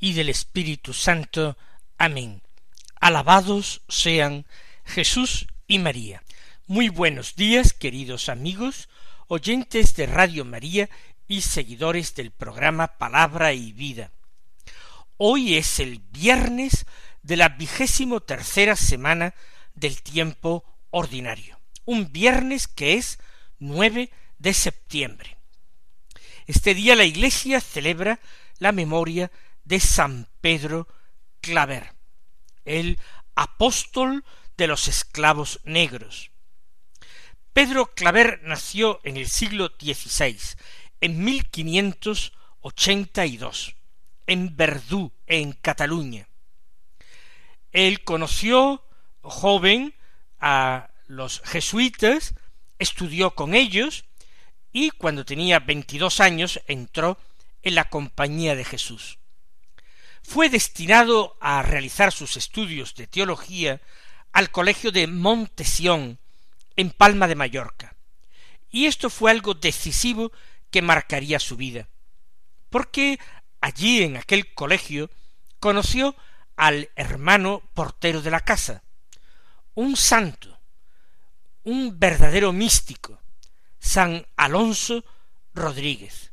y del Espíritu Santo. Amén. Alabados sean Jesús y María. Muy buenos días, queridos amigos, oyentes de Radio María y seguidores del programa Palabra y Vida. Hoy es el viernes de la vigésimo tercera semana del tiempo ordinario. Un viernes que es nueve de septiembre. Este día la Iglesia celebra la memoria de San Pedro Claver, el apóstol de los esclavos negros. Pedro Claver nació en el siglo XVI, en 1582, en Verdú, en Cataluña. Él conoció joven a los jesuitas, estudió con ellos, y cuando tenía veintidós años entró en la Compañía de Jesús. Fue destinado a realizar sus estudios de teología al Colegio de Montesión, en Palma de Mallorca, y esto fue algo decisivo que marcaría su vida, porque allí en aquel colegio conoció al hermano portero de la casa, un santo, un verdadero místico, San Alonso Rodríguez.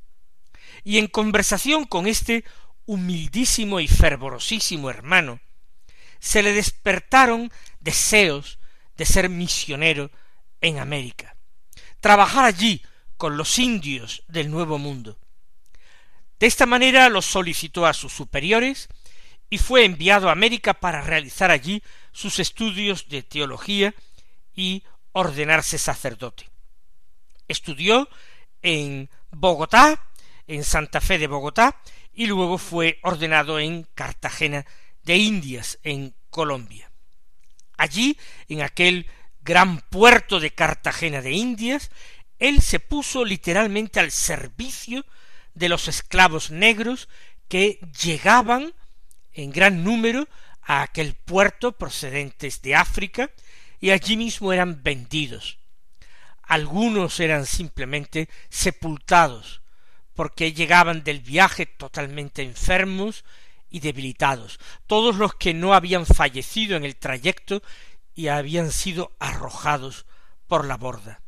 Y en conversación con este humildísimo y fervorosísimo hermano, se le despertaron deseos de ser misionero en América, trabajar allí con los indios del Nuevo Mundo. De esta manera lo solicitó a sus superiores y fue enviado a América para realizar allí sus estudios de teología y ordenarse sacerdote. Estudió en Bogotá, en Santa Fe de Bogotá, y luego fue ordenado en Cartagena de Indias, en Colombia. Allí, en aquel gran puerto de Cartagena de Indias, él se puso literalmente al servicio de los esclavos negros que llegaban en gran número a aquel puerto procedentes de África y allí mismo eran vendidos algunos eran simplemente sepultados, porque llegaban del viaje totalmente enfermos y debilitados, todos los que no habían fallecido en el trayecto y habían sido arrojados por la borda.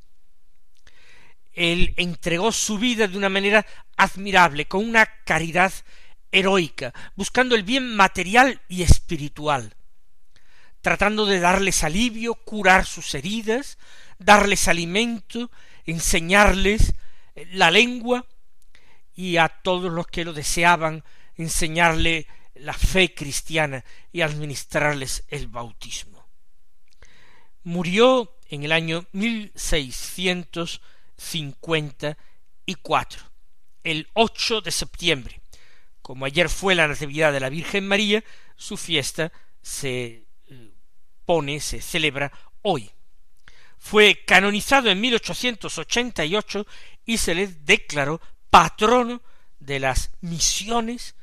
Él entregó su vida de una manera admirable, con una caridad heroica, buscando el bien material y espiritual, tratando de darles alivio, curar sus heridas, darles alimento, enseñarles la lengua y a todos los que lo deseaban enseñarle la fe cristiana y administrarles el bautismo. Murió en el año mil seiscientos cincuenta y cuatro, el ocho de septiembre. Como ayer fue la Natividad de la Virgen María, su fiesta se eh, pone, se celebra hoy fue canonizado en 1888 y se le declaró patrono de las misiones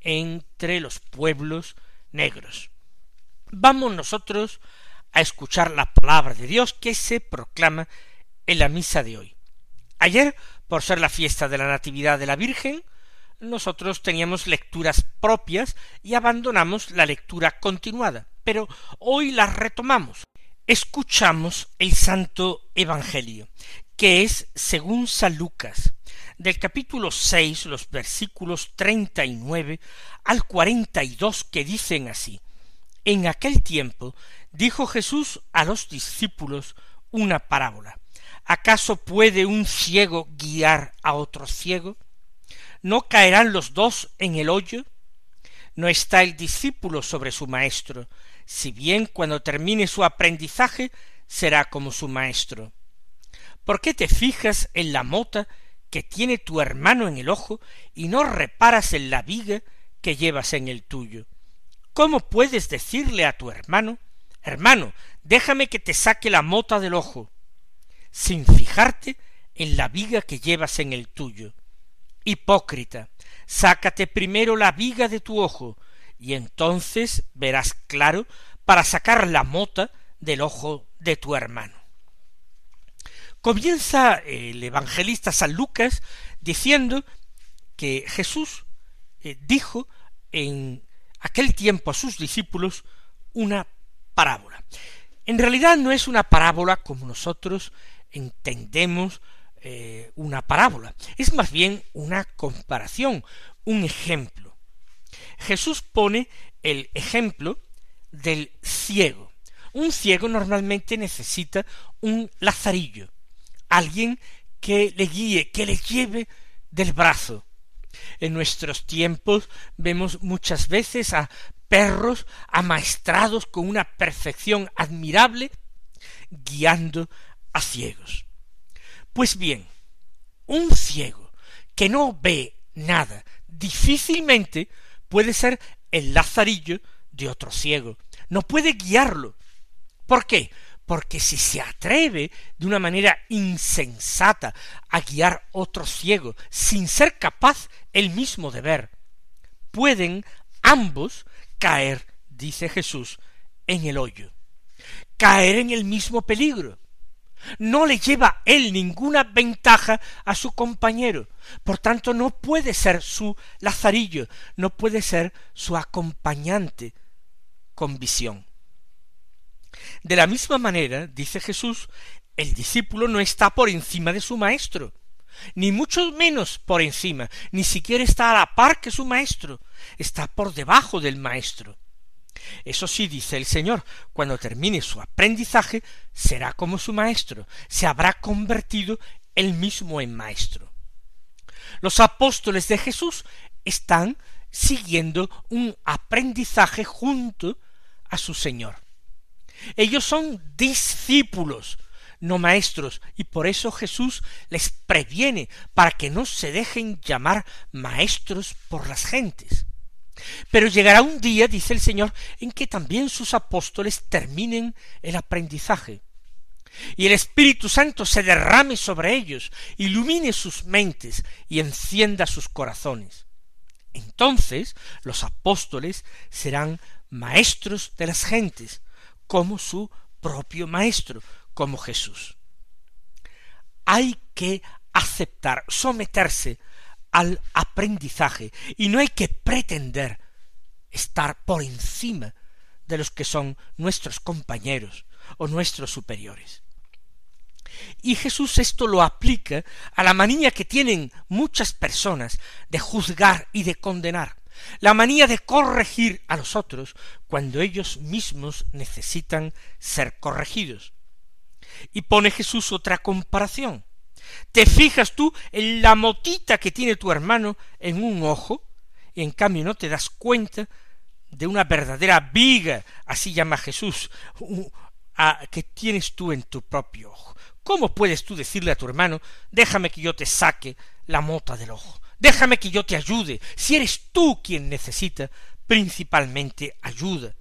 entre los pueblos negros. Vamos nosotros a escuchar la palabra de Dios que se proclama en la misa de hoy. Ayer, por ser la fiesta de la Natividad de la Virgen, nosotros teníamos lecturas propias y abandonamos la lectura continuada, pero hoy la retomamos escuchamos el Santo Evangelio, que es según San Lucas, del capítulo seis, los versículos treinta y nueve al cuarenta y dos, que dicen así En aquel tiempo dijo Jesús a los discípulos una parábola. ¿Acaso puede un ciego guiar a otro ciego? ¿No caerán los dos en el hoyo? ¿No está el discípulo sobre su maestro, si bien cuando termine su aprendizaje será como su maestro. ¿Por qué te fijas en la mota que tiene tu hermano en el ojo y no reparas en la viga que llevas en el tuyo? ¿Cómo puedes decirle a tu hermano, hermano, déjame que te saque la mota del ojo, sin fijarte en la viga que llevas en el tuyo? Hipócrita, sácate primero la viga de tu ojo, y entonces verás claro para sacar la mota del ojo de tu hermano. Comienza el evangelista San Lucas diciendo que Jesús eh, dijo en aquel tiempo a sus discípulos una parábola. En realidad no es una parábola como nosotros entendemos eh, una parábola, es más bien una comparación, un ejemplo. Jesús pone el ejemplo del ciego. Un ciego normalmente necesita un lazarillo, alguien que le guíe, que le lleve del brazo. En nuestros tiempos vemos muchas veces a perros amaestrados con una perfección admirable, guiando a ciegos. Pues bien, un ciego que no ve nada difícilmente puede ser el lazarillo de otro ciego. No puede guiarlo. ¿Por qué? Porque si se atreve de una manera insensata a guiar otro ciego sin ser capaz él mismo de ver, pueden ambos caer, dice Jesús, en el hoyo, caer en el mismo peligro. No le lleva él ninguna ventaja a su compañero, por tanto no puede ser su lazarillo, no puede ser su acompañante con visión. De la misma manera, dice Jesús, el discípulo no está por encima de su maestro, ni mucho menos por encima, ni siquiera está a la par que su maestro, está por debajo del maestro. Eso sí, dice el Señor, cuando termine su aprendizaje, será como su maestro, se habrá convertido él mismo en maestro. Los apóstoles de Jesús están siguiendo un aprendizaje junto a su Señor. Ellos son discípulos, no maestros, y por eso Jesús les previene para que no se dejen llamar maestros por las gentes. Pero llegará un día, dice el Señor, en que también sus apóstoles terminen el aprendizaje, y el Espíritu Santo se derrame sobre ellos, ilumine sus mentes y encienda sus corazones. Entonces los apóstoles serán maestros de las gentes, como su propio maestro, como Jesús. Hay que aceptar, someterse al aprendizaje y no hay que pretender estar por encima de los que son nuestros compañeros o nuestros superiores. Y Jesús esto lo aplica a la manía que tienen muchas personas de juzgar y de condenar, la manía de corregir a los otros cuando ellos mismos necesitan ser corregidos. Y pone Jesús otra comparación. Te fijas tú en la motita que tiene tu hermano en un ojo, y en cambio no te das cuenta de una verdadera viga, así llama Jesús, que tienes tú en tu propio ojo. ¿Cómo puedes tú decirle a tu hermano, déjame que yo te saque la mota del ojo, déjame que yo te ayude, si eres tú quien necesita principalmente ayuda?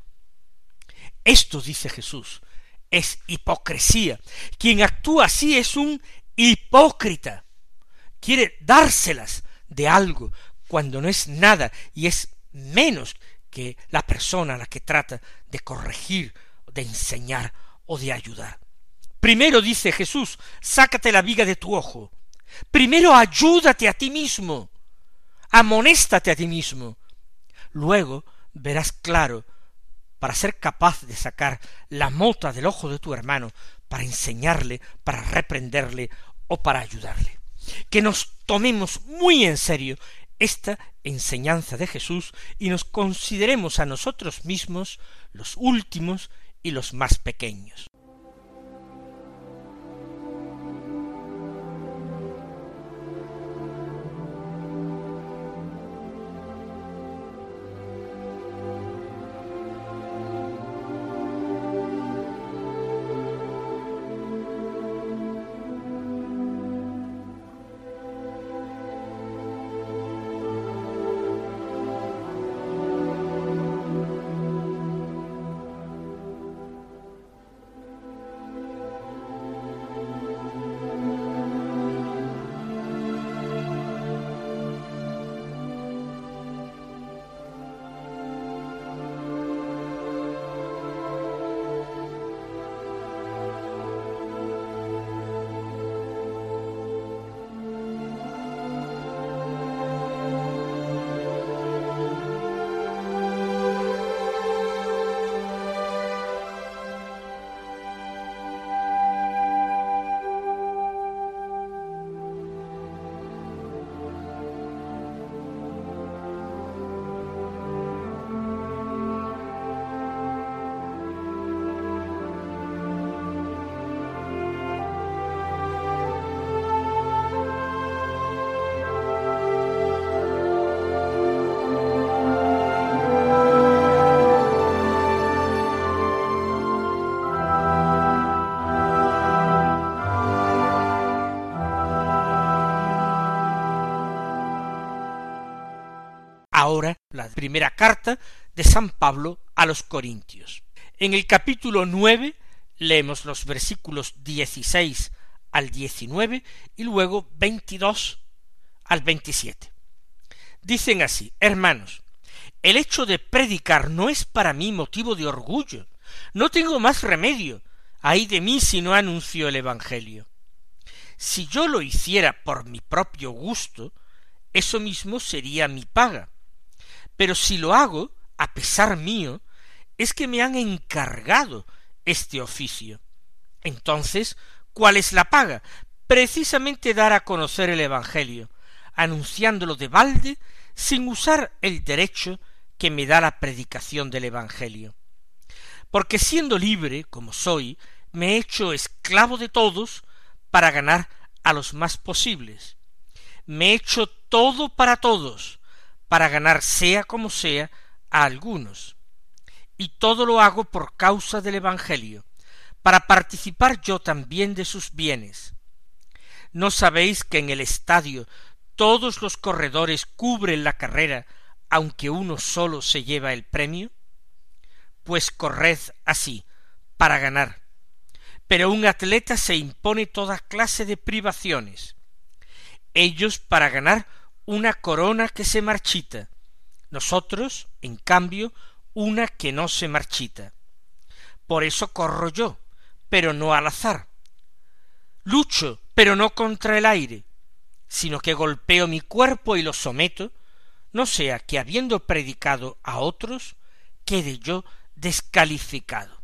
Esto, dice Jesús, es hipocresía. Quien actúa así es un hipócrita. Quiere dárselas de algo cuando no es nada y es menos que la persona a la que trata de corregir, de enseñar o de ayudar. Primero dice Jesús, sácate la viga de tu ojo. Primero ayúdate a ti mismo. Amonéstate a ti mismo. Luego verás claro para ser capaz de sacar la mota del ojo de tu hermano, para enseñarle, para reprenderle o para ayudarle. Que nos tomemos muy en serio esta enseñanza de Jesús y nos consideremos a nosotros mismos los últimos y los más pequeños. Ahora la primera carta de San Pablo a los Corintios. En el capítulo nueve leemos los versículos dieciséis al diecinueve y luego veintidós al veintisiete. Dicen así, hermanos, el hecho de predicar no es para mí motivo de orgullo, no tengo más remedio, ay de mí si no anuncio el Evangelio. Si yo lo hiciera por mi propio gusto, eso mismo sería mi paga. Pero si lo hago, a pesar mío, es que me han encargado este oficio. Entonces, ¿cuál es la paga? Precisamente dar a conocer el Evangelio, anunciándolo de balde sin usar el derecho que me da la predicación del Evangelio. Porque siendo libre, como soy, me he hecho esclavo de todos para ganar a los más posibles. Me he hecho todo para todos, para ganar sea como sea a algunos. Y todo lo hago por causa del Evangelio, para participar yo también de sus bienes. ¿No sabéis que en el estadio todos los corredores cubren la carrera, aunque uno solo se lleva el premio? Pues corred así, para ganar. Pero un atleta se impone toda clase de privaciones. Ellos para ganar una corona que se marchita, nosotros, en cambio, una que no se marchita. Por eso corro yo, pero no al azar. Lucho, pero no contra el aire, sino que golpeo mi cuerpo y lo someto, no sea que habiendo predicado a otros, quede yo descalificado.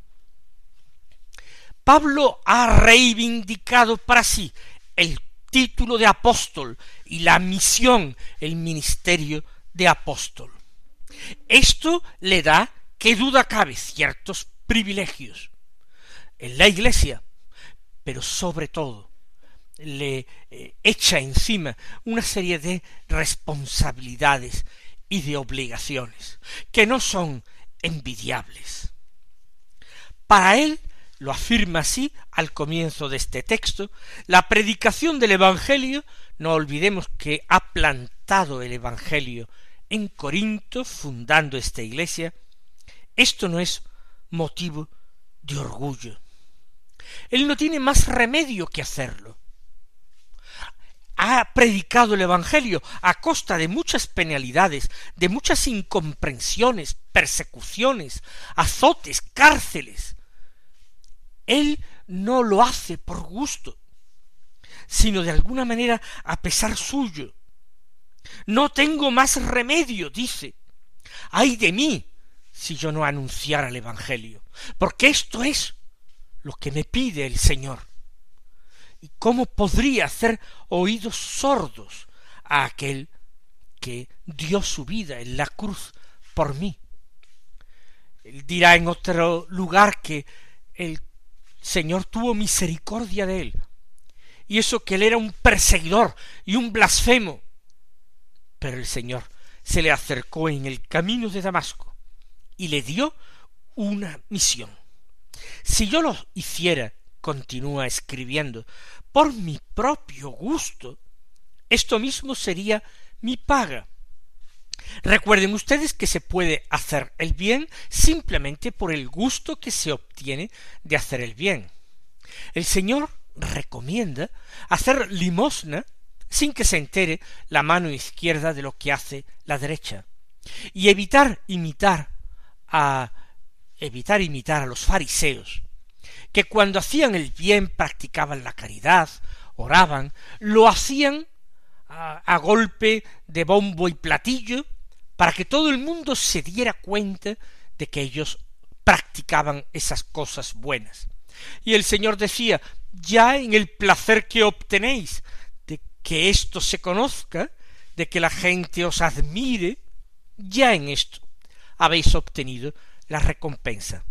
Pablo ha reivindicado para sí el título de apóstol y la misión, el ministerio de apóstol. Esto le da, que duda cabe, ciertos privilegios en la iglesia, pero sobre todo le eh, echa encima una serie de responsabilidades y de obligaciones que no son envidiables. Para él lo afirma así al comienzo de este texto, la predicación del Evangelio, no olvidemos que ha plantado el Evangelio en Corinto, fundando esta iglesia, esto no es motivo de orgullo. Él no tiene más remedio que hacerlo. Ha predicado el Evangelio a costa de muchas penalidades, de muchas incomprensiones, persecuciones, azotes, cárceles, él no lo hace por gusto, sino de alguna manera a pesar suyo. No tengo más remedio, dice. ay de mí si yo no anunciara el Evangelio, porque esto es lo que me pide el Señor. ¿Y cómo podría hacer oídos sordos a aquel que dio su vida en la cruz por mí? Él dirá en otro lugar que el Señor tuvo misericordia de él. Y eso que él era un perseguidor y un blasfemo. Pero el Señor se le acercó en el camino de Damasco y le dio una misión. Si yo lo hiciera, continúa escribiendo, por mi propio gusto, esto mismo sería mi paga. Recuerden ustedes que se puede hacer el bien simplemente por el gusto que se obtiene de hacer el bien. El Señor recomienda hacer limosna sin que se entere la mano izquierda de lo que hace la derecha y evitar imitar a evitar imitar a los fariseos que cuando hacían el bien practicaban la caridad, oraban, lo hacían a, golpe de bombo y platillo para que todo el mundo se diera cuenta de que ellos practicaban esas cosas buenas. Y el Señor decía, ya en el placer que obtenéis de que esto se conozca, de que la gente os admire, ya en esto habéis obtenido la recompensa.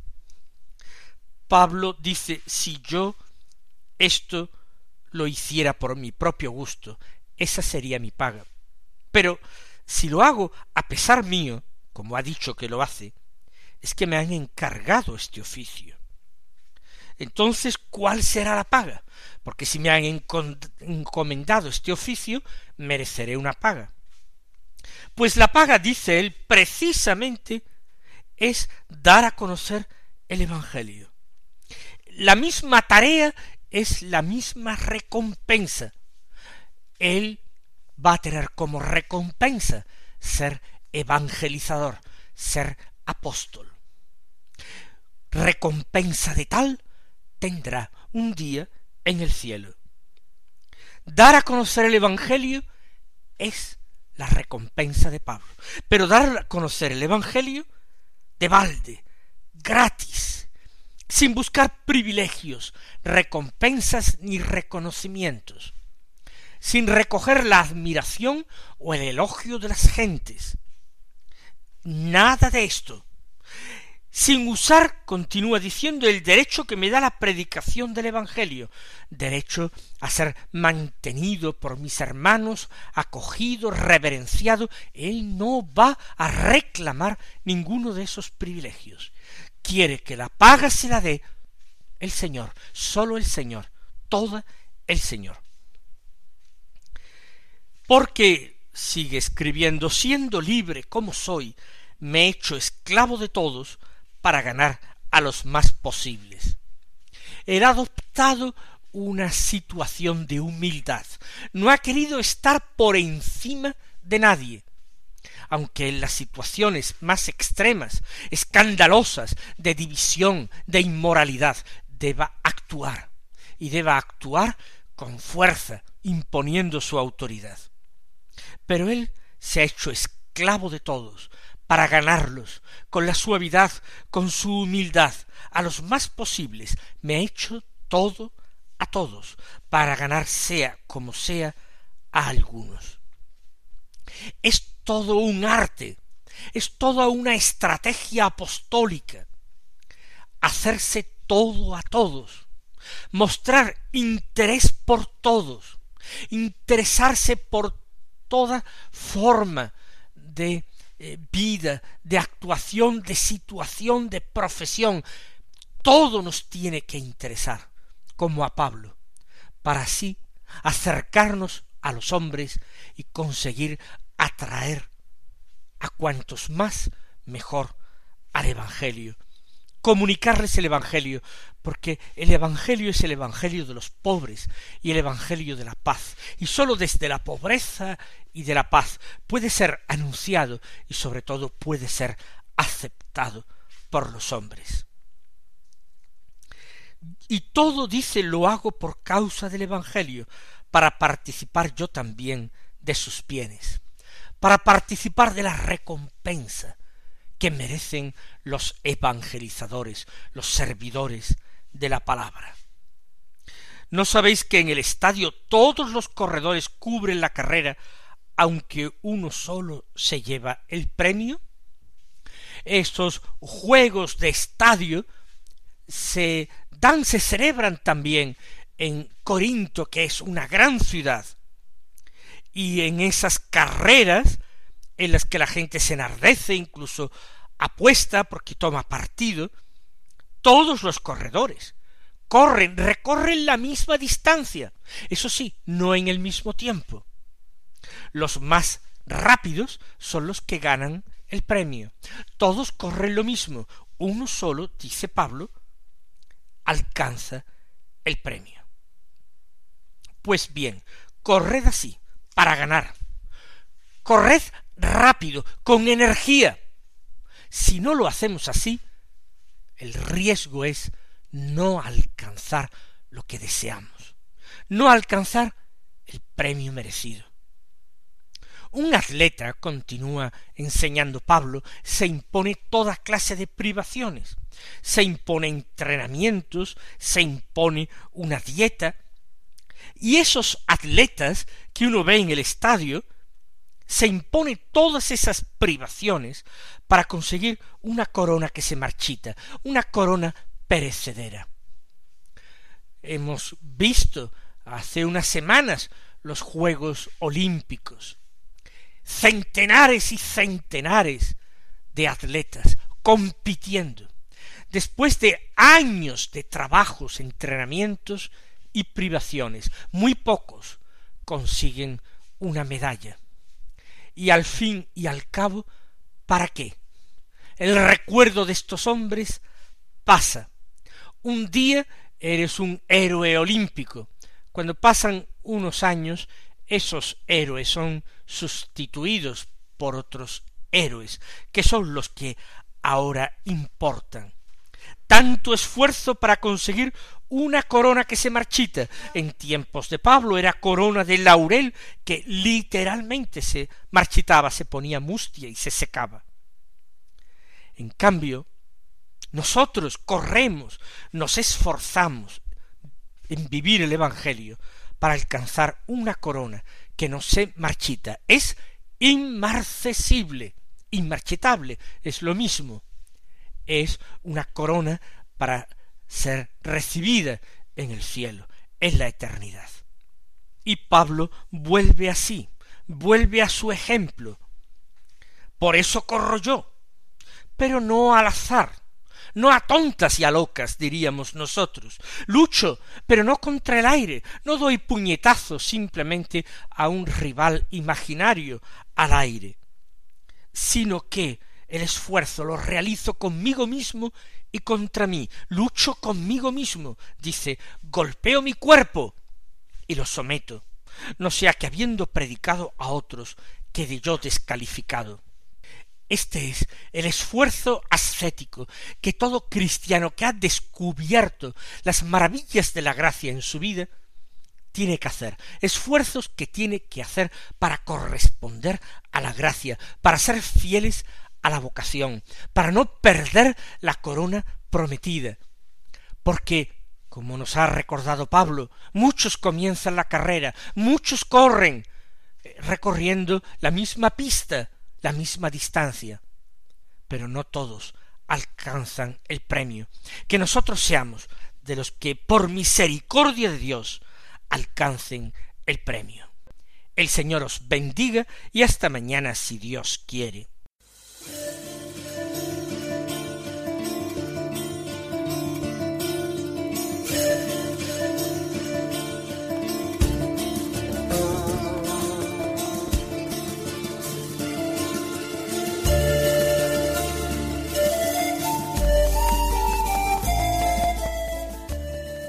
Pablo dice, si yo esto lo hiciera por mi propio gusto, esa sería mi paga. Pero si lo hago a pesar mío, como ha dicho que lo hace, es que me han encargado este oficio. Entonces, ¿cuál será la paga? Porque si me han encomendado este oficio, mereceré una paga. Pues la paga, dice él, precisamente es dar a conocer el Evangelio. La misma tarea es la misma recompensa. Él va a tener como recompensa ser evangelizador, ser apóstol. Recompensa de tal tendrá un día en el cielo. Dar a conocer el Evangelio es la recompensa de Pablo. Pero dar a conocer el Evangelio de balde, gratis, sin buscar privilegios, recompensas ni reconocimientos, sin recoger la admiración o el elogio de las gentes. Nada de esto, sin usar, continúa diciendo, el derecho que me da la predicación del Evangelio, derecho a ser mantenido por mis hermanos, acogido, reverenciado, él no va a reclamar ninguno de esos privilegios. Quiere que la paga se la dé el Señor, sólo el Señor, toda el Señor. Porque, sigue escribiendo, siendo libre como soy, me he hecho esclavo de todos, para ganar a los más posibles. Ha adoptado una situación de humildad. No ha querido estar por encima de nadie. Aunque en las situaciones más extremas, escandalosas, de división, de inmoralidad, deba actuar. Y deba actuar con fuerza, imponiendo su autoridad. Pero él se ha hecho esclavo de todos, para ganarlos, con la suavidad, con su humildad, a los más posibles, me ha hecho todo a todos, para ganar sea como sea a algunos. Es todo un arte, es toda una estrategia apostólica, hacerse todo a todos, mostrar interés por todos, interesarse por toda forma de eh, vida, de actuación, de situación, de profesión. Todo nos tiene que interesar, como a Pablo, para así acercarnos a los hombres y conseguir atraer a cuantos más mejor al Evangelio, comunicarles el Evangelio, porque el Evangelio es el Evangelio de los pobres y el Evangelio de la paz, y sólo desde la pobreza y de la paz puede ser anunciado y sobre todo puede ser aceptado por los hombres. Y todo dice lo hago por causa del Evangelio, para participar yo también de sus bienes, para participar de la recompensa que merecen los evangelizadores, los servidores de la palabra. ¿No sabéis que en el estadio todos los corredores cubren la carrera, aunque uno solo se lleva el premio? Estos juegos de estadio se dan, se celebran también en Corinto, que es una gran ciudad. Y en esas carreras en las que la gente se enardece, incluso apuesta porque toma partido, todos los corredores corren, recorren la misma distancia, eso sí, no en el mismo tiempo. Los más rápidos son los que ganan el premio. Todos corren lo mismo, uno solo, dice Pablo, alcanza el premio. Pues bien, corred así, para ganar. Corred rápido, con energía. Si no lo hacemos así, el riesgo es no alcanzar lo que deseamos, no alcanzar el premio merecido. Un atleta, continúa enseñando Pablo, se impone toda clase de privaciones, se impone entrenamientos, se impone una dieta, y esos atletas que uno ve en el estadio, se impone todas esas privaciones para conseguir una corona que se marchita, una corona perecedera. Hemos visto hace unas semanas los Juegos Olímpicos. Centenares y centenares de atletas compitiendo. Después de años de trabajos, entrenamientos y privaciones, muy pocos consiguen una medalla. Y al fin y al cabo, ¿para qué? El recuerdo de estos hombres pasa. Un día eres un héroe olímpico. Cuando pasan unos años, esos héroes son sustituidos por otros héroes, que son los que ahora importan. Tanto esfuerzo para conseguir una corona que se marchita. En tiempos de Pablo era corona de laurel que literalmente se marchitaba, se ponía mustia y se secaba. En cambio, nosotros corremos, nos esforzamos en vivir el Evangelio para alcanzar una corona que no se marchita. Es inmarcesible, inmarchitable, es lo mismo. Es una corona para ser recibida en el cielo, en la eternidad. Y Pablo vuelve así, vuelve a su ejemplo. Por eso corro yo, pero no al azar, no a tontas y a locas, diríamos nosotros. Lucho, pero no contra el aire, no doy puñetazos simplemente a un rival imaginario al aire, sino que el esfuerzo lo realizo conmigo mismo y contra mí, lucho conmigo mismo, dice, golpeo mi cuerpo y lo someto, no sea que habiendo predicado a otros quede yo descalificado. Este es el esfuerzo ascético que todo cristiano que ha descubierto las maravillas de la gracia en su vida tiene que hacer, esfuerzos que tiene que hacer para corresponder a la gracia, para ser fieles a la vocación, para no perder la corona prometida. Porque, como nos ha recordado Pablo, muchos comienzan la carrera, muchos corren, eh, recorriendo la misma pista, la misma distancia, pero no todos alcanzan el premio. Que nosotros seamos de los que por misericordia de Dios alcancen el premio. El Señor os bendiga y hasta mañana si Dios quiere.